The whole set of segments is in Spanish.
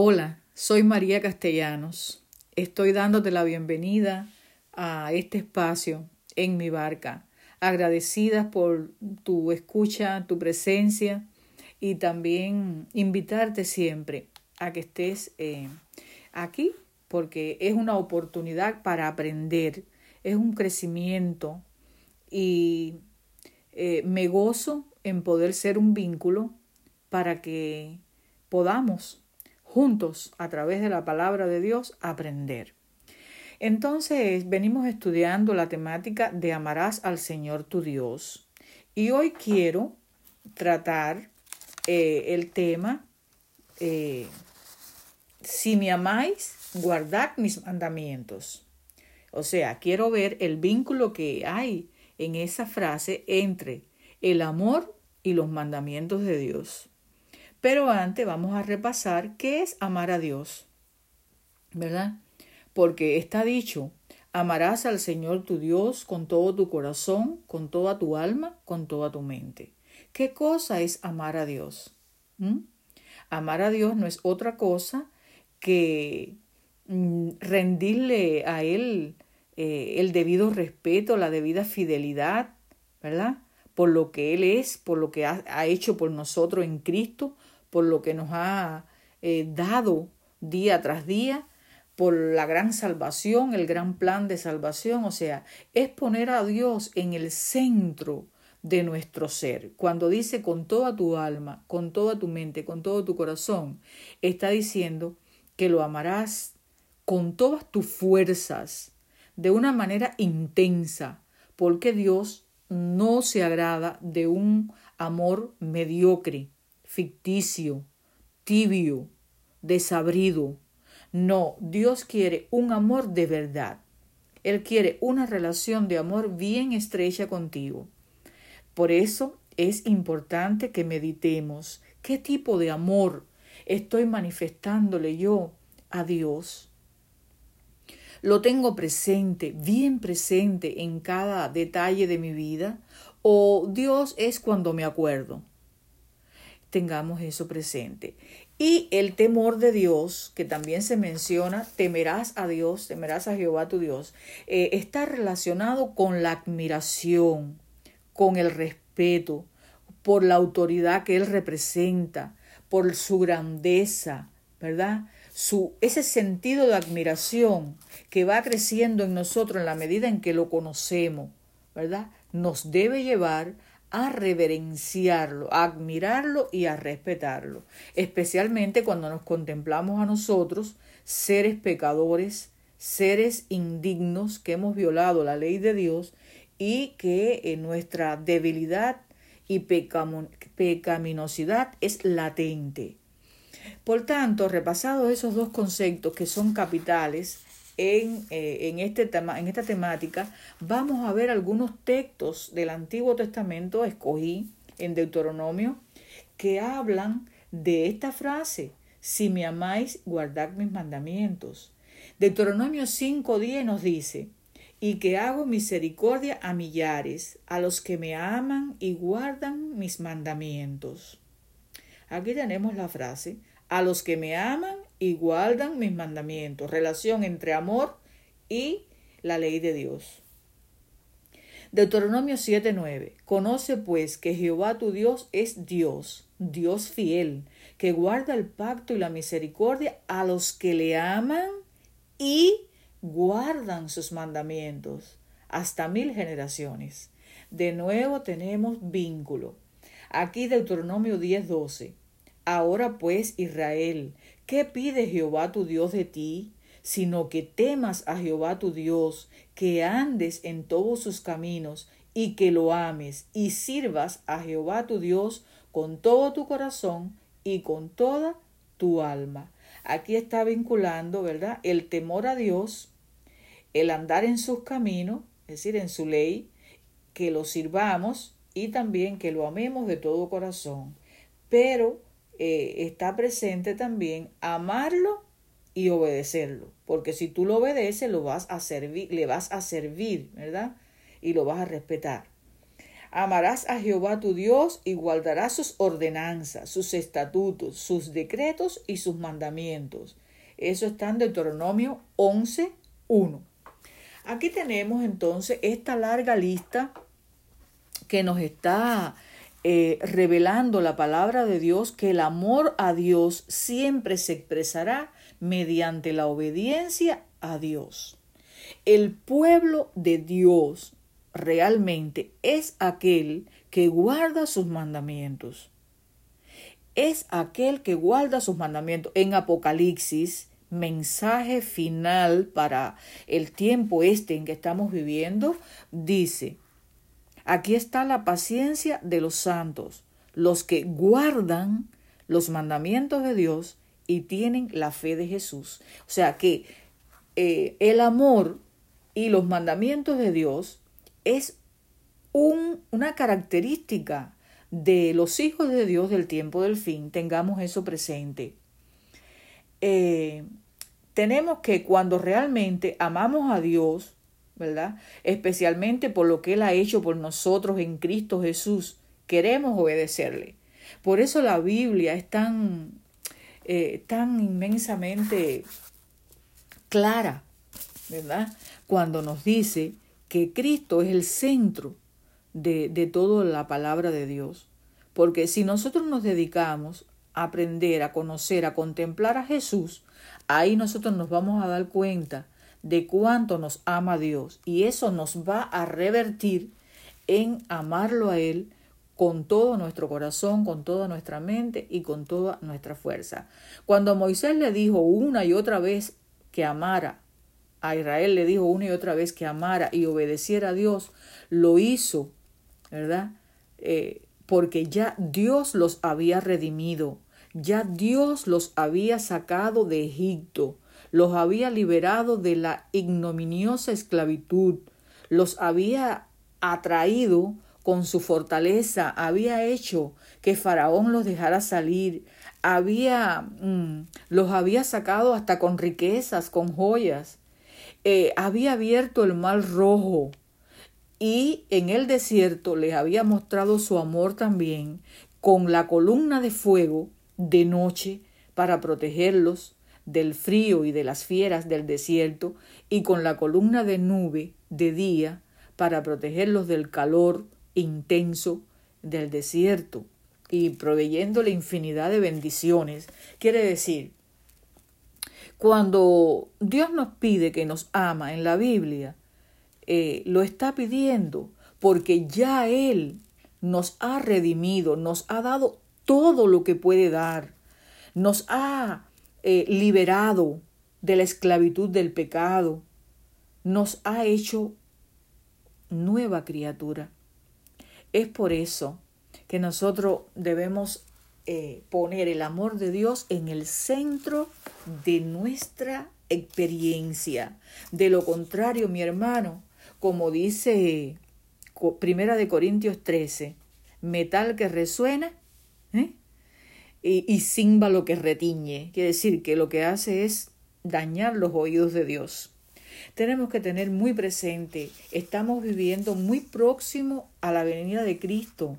Hola, soy María Castellanos. Estoy dándote la bienvenida a este espacio en mi barca. Agradecida por tu escucha, tu presencia y también invitarte siempre a que estés eh, aquí porque es una oportunidad para aprender, es un crecimiento y eh, me gozo en poder ser un vínculo para que podamos juntos a través de la palabra de Dios aprender. Entonces venimos estudiando la temática de amarás al Señor tu Dios y hoy quiero tratar eh, el tema eh, si me amáis, guardad mis mandamientos. O sea, quiero ver el vínculo que hay en esa frase entre el amor y los mandamientos de Dios. Pero antes vamos a repasar qué es amar a Dios, ¿verdad? Porque está dicho, amarás al Señor tu Dios con todo tu corazón, con toda tu alma, con toda tu mente. ¿Qué cosa es amar a Dios? ¿Mm? Amar a Dios no es otra cosa que mm, rendirle a Él eh, el debido respeto, la debida fidelidad, ¿verdad? Por lo que Él es, por lo que ha hecho por nosotros en Cristo, por lo que nos ha eh, dado día tras día, por la gran salvación, el gran plan de salvación. O sea, es poner a Dios en el centro de nuestro ser. Cuando dice con toda tu alma, con toda tu mente, con todo tu corazón, está diciendo que lo amarás con todas tus fuerzas, de una manera intensa, porque Dios no se agrada de un amor mediocre, ficticio, tibio, desabrido. No, Dios quiere un amor de verdad. Él quiere una relación de amor bien estrecha contigo. Por eso es importante que meditemos qué tipo de amor estoy manifestándole yo a Dios. ¿Lo tengo presente, bien presente en cada detalle de mi vida? ¿O Dios es cuando me acuerdo? Tengamos eso presente. Y el temor de Dios, que también se menciona, temerás a Dios, temerás a Jehová tu Dios, eh, está relacionado con la admiración, con el respeto, por la autoridad que Él representa, por su grandeza, ¿verdad? Su, ese sentido de admiración que va creciendo en nosotros en la medida en que lo conocemos, ¿verdad? Nos debe llevar a reverenciarlo, a admirarlo y a respetarlo, especialmente cuando nos contemplamos a nosotros, seres pecadores, seres indignos que hemos violado la ley de Dios y que en nuestra debilidad y pecaminosidad es latente. Por tanto, repasados esos dos conceptos que son capitales, en, eh, en, este tema, en esta temática, vamos a ver algunos textos del Antiguo Testamento, escogí en Deuteronomio, que hablan de esta frase, si me amáis, guardad mis mandamientos. Deuteronomio 5.10 nos dice, y que hago misericordia a millares, a los que me aman y guardan mis mandamientos. Aquí tenemos la frase, a los que me aman y guardan mis mandamientos. Relación entre amor y la ley de Dios. Deuteronomio 7:9. Conoce pues que Jehová tu Dios es Dios, Dios fiel, que guarda el pacto y la misericordia a los que le aman y guardan sus mandamientos hasta mil generaciones. De nuevo tenemos vínculo. Aquí Deuteronomio 10:12. Ahora pues, Israel, ¿qué pide Jehová tu Dios de ti? Sino que temas a Jehová tu Dios, que andes en todos sus caminos, y que lo ames, y sirvas a Jehová tu Dios con todo tu corazón y con toda tu alma. Aquí está vinculando, ¿verdad? El temor a Dios, el andar en sus caminos, es decir, en su ley, que lo sirvamos y también que lo amemos de todo corazón. Pero eh, está presente también amarlo y obedecerlo, porque si tú lo obedeces, lo vas a servir, le vas a servir, ¿verdad? Y lo vas a respetar. Amarás a Jehová tu Dios y guardarás sus ordenanzas, sus estatutos, sus decretos y sus mandamientos. Eso está en Deuteronomio 11, 1. Aquí tenemos entonces esta larga lista que nos está eh, revelando la palabra de Dios que el amor a Dios siempre se expresará mediante la obediencia a Dios. El pueblo de Dios realmente es aquel que guarda sus mandamientos. Es aquel que guarda sus mandamientos. En Apocalipsis, mensaje final para el tiempo este en que estamos viviendo, dice, aquí está la paciencia de los santos, los que guardan los mandamientos de Dios y tienen la fe de Jesús. O sea que eh, el amor y los mandamientos de Dios es un, una característica de los hijos de Dios del tiempo del fin. Tengamos eso presente. Eh, tenemos que cuando realmente amamos a Dios, ¿verdad? Especialmente por lo que Él ha hecho por nosotros en Cristo Jesús, queremos obedecerle. Por eso la Biblia es tan eh, tan inmensamente clara, ¿verdad? Cuando nos dice que Cristo es el centro de, de toda la palabra de Dios. Porque si nosotros nos dedicamos a aprender, a conocer, a contemplar a Jesús, ahí nosotros nos vamos a dar cuenta de cuánto nos ama Dios y eso nos va a revertir en amarlo a Él con todo nuestro corazón, con toda nuestra mente y con toda nuestra fuerza. Cuando Moisés le dijo una y otra vez que amara, a Israel le dijo una y otra vez que amara y obedeciera a Dios, lo hizo, ¿verdad? Eh, porque ya Dios los había redimido, ya Dios los había sacado de Egipto, los había liberado de la ignominiosa esclavitud, los había atraído con su fortaleza había hecho que Faraón los dejara salir, había mm, los había sacado hasta con riquezas, con joyas, eh, había abierto el mar rojo y en el desierto les había mostrado su amor también con la columna de fuego de noche para protegerlos del frío y de las fieras del desierto y con la columna de nube de día para protegerlos del calor intenso del desierto y proveyéndole infinidad de bendiciones. Quiere decir, cuando Dios nos pide que nos ama en la Biblia, eh, lo está pidiendo porque ya Él nos ha redimido, nos ha dado todo lo que puede dar, nos ha eh, liberado de la esclavitud del pecado, nos ha hecho nueva criatura. Es por eso que nosotros debemos eh, poner el amor de Dios en el centro de nuestra experiencia. De lo contrario, mi hermano, como dice Primera de Corintios 13, metal que resuena ¿eh? Y, y címbalo que retiñe. Quiere decir que lo que hace es dañar los oídos de Dios tenemos que tener muy presente, estamos viviendo muy próximo a la venida de Cristo,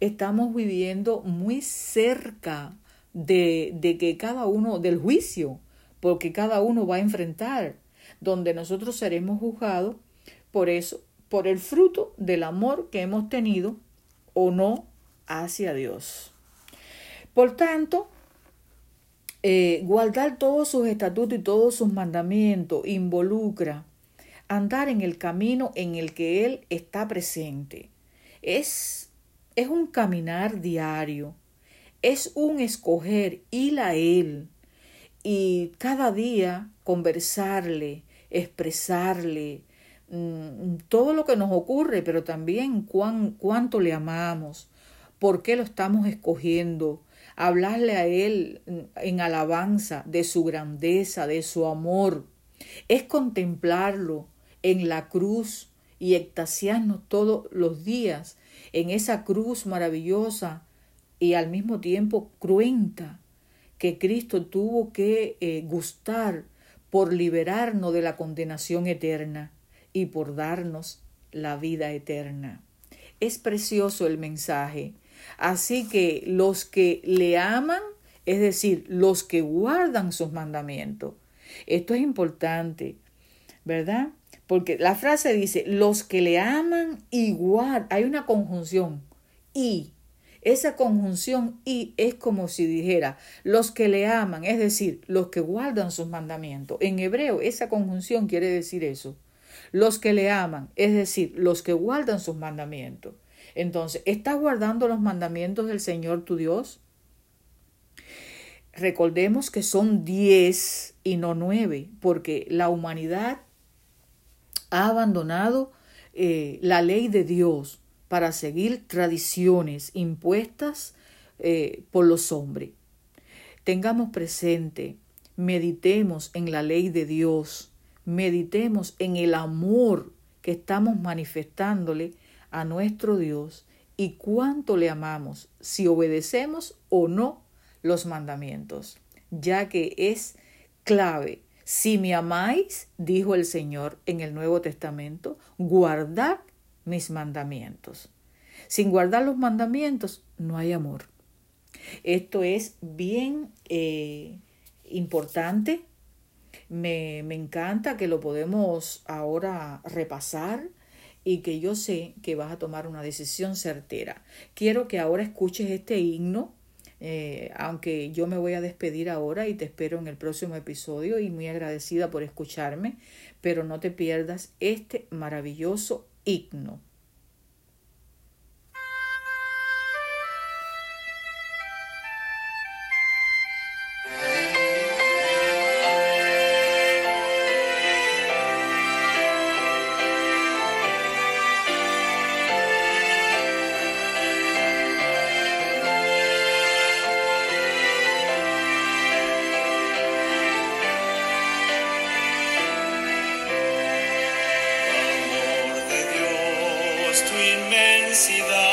estamos viviendo muy cerca de, de que cada uno, del juicio, porque cada uno va a enfrentar, donde nosotros seremos juzgados por eso, por el fruto del amor que hemos tenido o no hacia Dios. Por tanto, eh, guardar todos sus estatutos y todos sus mandamientos involucra andar en el camino en el que Él está presente. Es, es un caminar diario, es un escoger ir a Él y cada día conversarle, expresarle mm, todo lo que nos ocurre, pero también cuán, cuánto le amamos, por qué lo estamos escogiendo, hablarle a Él en alabanza de su grandeza, de su amor, es contemplarlo en la cruz y extasiarnos todos los días en esa cruz maravillosa y al mismo tiempo cruenta que Cristo tuvo que eh, gustar por liberarnos de la condenación eterna y por darnos la vida eterna. Es precioso el mensaje. Así que los que le aman, es decir, los que guardan sus mandamientos. Esto es importante, ¿verdad? Porque la frase dice, los que le aman igual, hay una conjunción, y. Esa conjunción y es como si dijera, los que le aman, es decir, los que guardan sus mandamientos. En hebreo, esa conjunción quiere decir eso. Los que le aman, es decir, los que guardan sus mandamientos. Entonces, ¿estás guardando los mandamientos del Señor tu Dios? Recordemos que son diez y no nueve, porque la humanidad ha abandonado eh, la ley de Dios para seguir tradiciones impuestas eh, por los hombres. Tengamos presente, meditemos en la ley de Dios, meditemos en el amor que estamos manifestándole a nuestro Dios y cuánto le amamos si obedecemos o no los mandamientos, ya que es clave. Si me amáis, dijo el Señor en el Nuevo Testamento, guardad mis mandamientos. Sin guardar los mandamientos no hay amor. Esto es bien eh, importante. Me, me encanta que lo podemos ahora repasar y que yo sé que vas a tomar una decisión certera. Quiero que ahora escuches este himno, eh, aunque yo me voy a despedir ahora y te espero en el próximo episodio y muy agradecida por escucharme, pero no te pierdas este maravilloso himno. felicidad.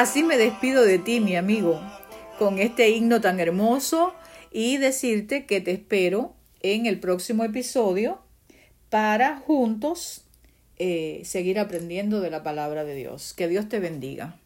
Así me despido de ti, mi amigo, con este himno tan hermoso y decirte que te espero en el próximo episodio para juntos eh, seguir aprendiendo de la palabra de Dios. Que Dios te bendiga.